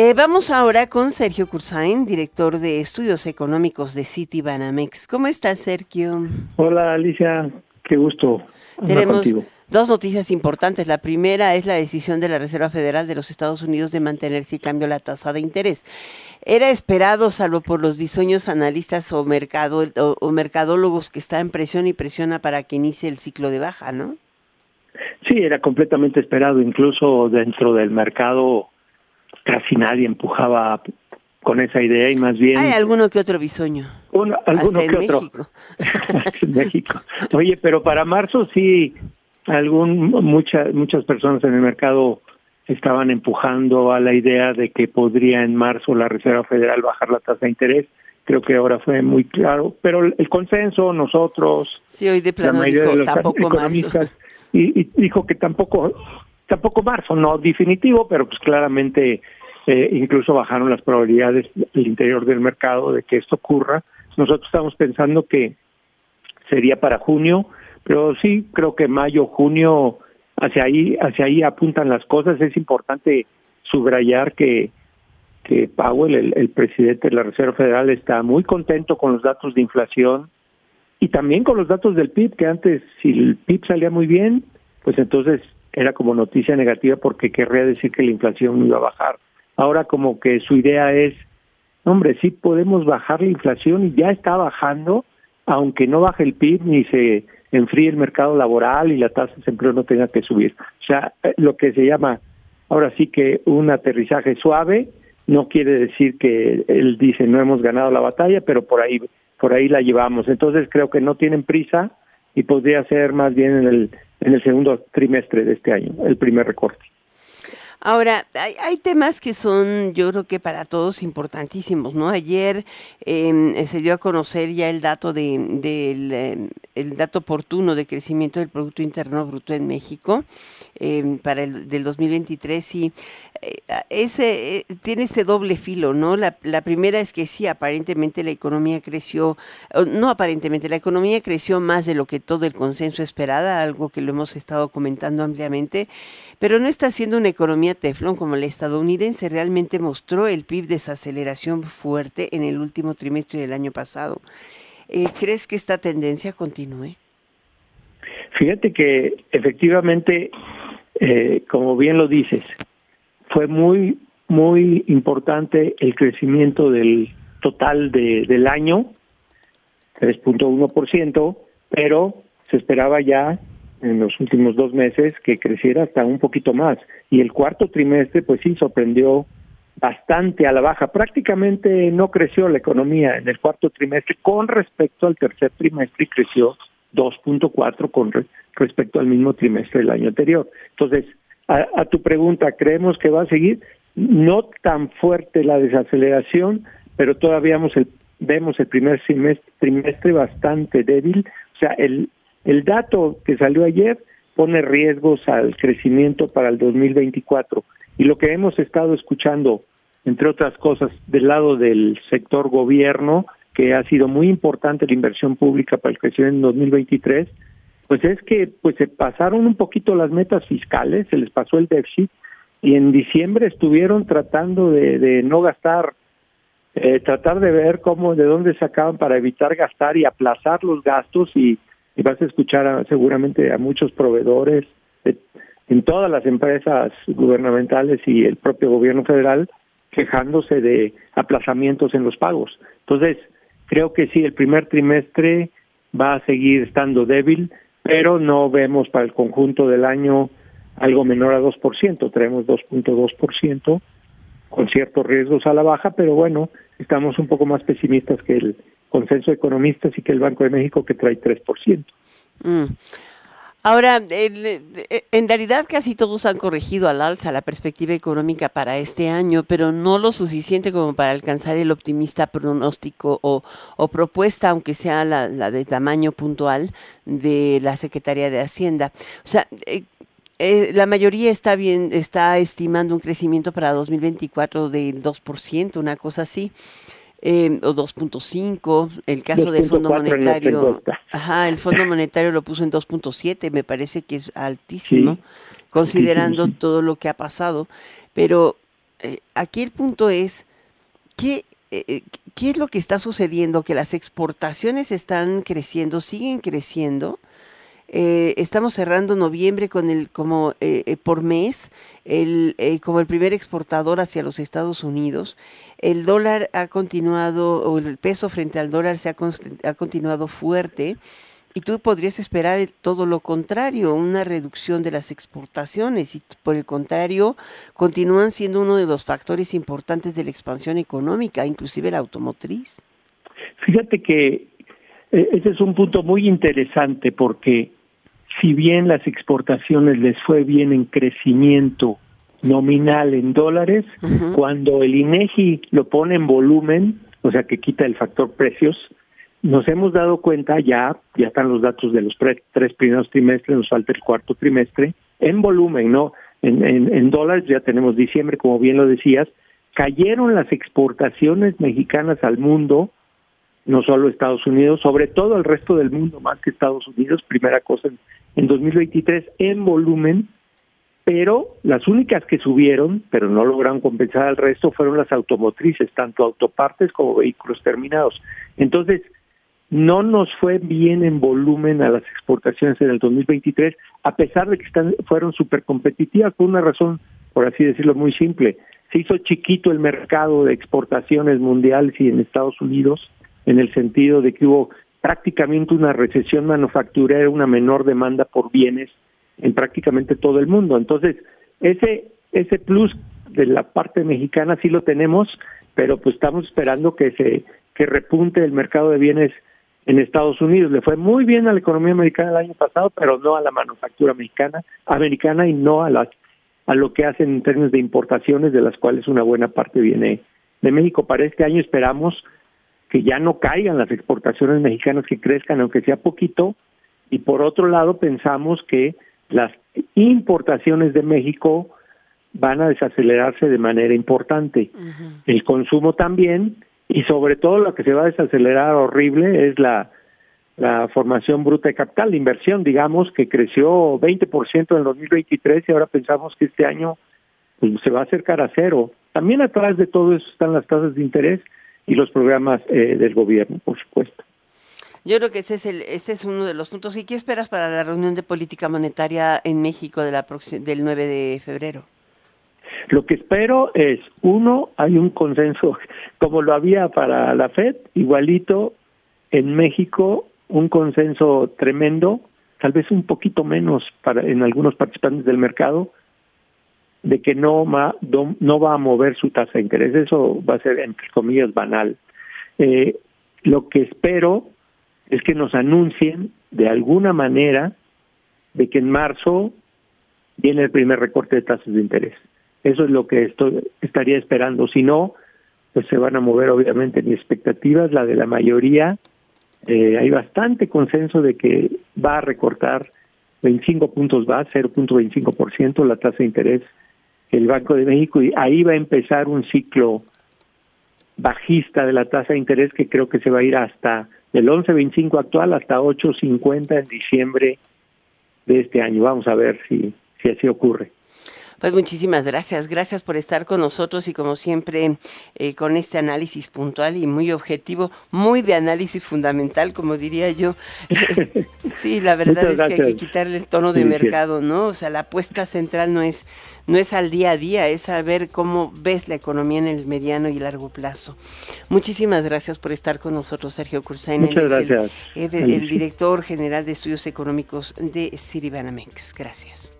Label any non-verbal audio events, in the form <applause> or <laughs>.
Eh, vamos ahora con Sergio Cursain, director de Estudios Económicos de City Banamex. ¿Cómo estás, Sergio? Hola, Alicia. Qué gusto. Tenemos dos noticias importantes. La primera es la decisión de la Reserva Federal de los Estados Unidos de mantener sin cambio la tasa de interés. Era esperado, salvo por los bisoños analistas o, mercado, o, mercadólogos que están en presión y presiona para que inicie el ciclo de baja, ¿no? Sí, era completamente esperado. Incluso dentro del mercado casi nadie empujaba con esa idea y más bien... Hay alguno que otro bisoño. alguno que otro. México. <laughs> México. Oye, pero para marzo sí, algún, muchas muchas personas en el mercado estaban empujando a la idea de que podría en marzo la Reserva Federal bajar la tasa de interés. Creo que ahora fue muy claro, pero el consenso, nosotros, sí, hoy de plano dijo, tampoco marzo. Y, y, dijo que tampoco tampoco marzo, no definitivo, pero pues claramente eh, incluso bajaron las probabilidades del interior del mercado de que esto ocurra. Nosotros estamos pensando que sería para junio, pero sí creo que mayo, junio, hacia ahí, hacia ahí apuntan las cosas. Es importante subrayar que que Powell, el, el presidente de la Reserva Federal, está muy contento con los datos de inflación y también con los datos del PIB, que antes si el PIB salía muy bien, pues entonces era como noticia negativa porque querría decir que la inflación iba a bajar. Ahora como que su idea es, hombre, sí podemos bajar la inflación y ya está bajando, aunque no baje el PIB ni se enfríe el mercado laboral y la tasa de empleo no tenga que subir. O sea, eh, lo que se llama ahora sí que un aterrizaje suave no quiere decir que él dice no hemos ganado la batalla, pero por ahí por ahí la llevamos. Entonces creo que no tienen prisa y podría ser más bien en el en el segundo trimestre de este año, el primer recorte. Ahora, hay, temas que son, yo creo que para todos importantísimos, ¿no? Ayer em, se dio a conocer ya el dato de, del em, el dato oportuno de crecimiento del Producto Interno Bruto en México em, para el del 2023 y eh, ese eh, tiene este doble filo, ¿no? La, la primera es que sí, aparentemente la economía creció, no aparentemente, la economía creció más de lo que todo el consenso esperaba, algo que lo hemos estado comentando ampliamente, pero no está siendo una economía teflón como la estadounidense realmente mostró el PIB desaceleración fuerte en el último trimestre del año pasado. Eh, ¿Crees que esta tendencia continúe? Fíjate que efectivamente, eh, como bien lo dices, fue muy, muy importante el crecimiento del total de, del año, 3.1%, pero se esperaba ya en los últimos dos meses que creciera hasta un poquito más. Y el cuarto trimestre, pues sí, sorprendió bastante a la baja. Prácticamente no creció la economía en el cuarto trimestre con respecto al tercer trimestre y creció 2.4 con respecto al mismo trimestre del año anterior. Entonces, a, tu pregunta, ¿creemos que va a seguir? No tan fuerte la desaceleración, pero todavía vemos el, vemos el primer trimestre bastante débil. O sea, el, el dato que salió ayer pone riesgos al crecimiento para el 2024 y lo que hemos estado escuchando, entre otras cosas, del lado del sector gobierno, que ha sido muy importante la inversión pública para el crecimiento en 2023, pues es que pues se pasaron un poquito las metas fiscales, se les pasó el déficit y en diciembre estuvieron tratando de, de no gastar, eh, tratar de ver cómo, de dónde sacaban para evitar gastar y aplazar los gastos y y vas a escuchar seguramente a muchos proveedores en todas las empresas gubernamentales y el propio gobierno federal quejándose de aplazamientos en los pagos. Entonces, creo que sí, el primer trimestre va a seguir estando débil, pero no vemos para el conjunto del año algo menor a 2%, traemos 2.2%, con ciertos riesgos a la baja, pero bueno, estamos un poco más pesimistas que el consenso de economistas y que el Banco de México que trae 3%. Mm. Ahora, en realidad casi todos han corregido al alza la perspectiva económica para este año, pero no lo suficiente como para alcanzar el optimista pronóstico o, propuesta, aunque sea la, la, de tamaño puntual, de la Secretaría de Hacienda. O sea, eh, eh, la mayoría está bien, está estimando un crecimiento para 2024 del 2%, una cosa así. Eh, o 2.5, el caso del Fondo Monetario, ajá, el Fondo Monetario lo puso en 2.7, me parece que es altísimo, considerando todo lo que ha pasado, pero eh, aquí el punto es, ¿qué, eh, ¿qué es lo que está sucediendo? Que las exportaciones están creciendo, siguen creciendo. Estamos cerrando noviembre con el como por mes el como el primer exportador hacia los Estados Unidos el dólar ha continuado o el peso frente al dólar se ha, ha continuado fuerte y tú podrías esperar todo lo contrario, una reducción de las exportaciones y por el contrario continúan siendo uno de los factores importantes de la expansión económica, inclusive la automotriz. Fíjate que eh, ese es un punto muy interesante porque si bien las exportaciones les fue bien en crecimiento nominal en dólares, cuando el INEGI lo pone en volumen, o sea que quita el factor precios, nos hemos dado cuenta ya, ya están los datos de los tres primeros trimestres, nos falta el cuarto trimestre, en volumen, ¿no? En, en, dólares ya tenemos diciembre, como bien lo decías, cayeron las exportaciones mexicanas al mundo, no solo Estados Unidos, sobre todo el resto del mundo, más que Estados Unidos, primera cosa en, en 2023, en volumen, pero las únicas que subieron, pero no lograron compensar al resto, fueron las automotrices, tanto autopartes como vehículos terminados. Entonces, no nos fue bien en volumen a las exportaciones en el 2023, a pesar de que están, fueron súper competitivas por una razón, por así decirlo, muy simple. Se hizo chiquito el mercado de exportaciones mundiales y en Estados Unidos, en el sentido de que hubo prácticamente una recesión manufacturera, una menor demanda por bienes en prácticamente todo el mundo. Entonces, ese, ese plus de la parte mexicana sí lo tenemos, pero pues estamos esperando que se que repunte el mercado de bienes en Estados Unidos. Le fue muy bien a la economía americana el año pasado, pero no a la manufactura mexicana, americana y no a las a lo que hacen en términos de importaciones, de las cuales una buena parte viene de México. Para este año esperamos que ya no caigan las exportaciones mexicanas, que crezcan, aunque sea poquito, y por otro lado pensamos que las importaciones de México van a desacelerarse de manera importante. El consumo también, y sobre todo lo que se va a desacelerar horrible es la, la formación bruta de capital, de inversión, digamos, que creció 20% en el 2023 y ahora pensamos que este año pues, se va a acercar a cero. También atrás de todo eso están las tasas de interés y los programas eh, del gobierno, por supuesto. Yo creo que ese es, el, ese es uno de los puntos. ¿Y qué esperas para la reunión de política monetaria en México de la del 9 de febrero? Lo que espero es, uno, hay un consenso, <laughs> como lo había para la FED, igualito en México, un consenso tremendo, tal vez un poquito menos para en algunos participantes del mercado, de que no, ma, no va a mover su tasa de interés. Eso va a ser, entre comillas, banal. Eh, lo que espero es que nos anuncien de alguna manera de que en marzo viene el primer recorte de tasas de interés. Eso es lo que estoy, estaría esperando. Si no, pues se van a mover obviamente mis expectativas, la de la mayoría. Eh, hay bastante consenso de que va a recortar 25 puntos base, 0.25% la tasa de interés el Banco de México y ahí va a empezar un ciclo bajista de la tasa de interés que creo que se va a ir hasta el 11.25 actual hasta 8.50 en diciembre de este año. Vamos a ver si, si así ocurre. Pues muchísimas gracias, gracias por estar con nosotros y como siempre eh, con este análisis puntual y muy objetivo, muy de análisis fundamental, como diría yo. <laughs> sí, la verdad es que hay que quitarle el tono de mercado, ¿no? O sea, la apuesta central no es no es al día a día, es saber cómo ves la economía en el mediano y largo plazo. Muchísimas gracias por estar con nosotros, Sergio Cursain. Muchas gracias. El, el, director general de estudios económicos de Citibanamex. Gracias.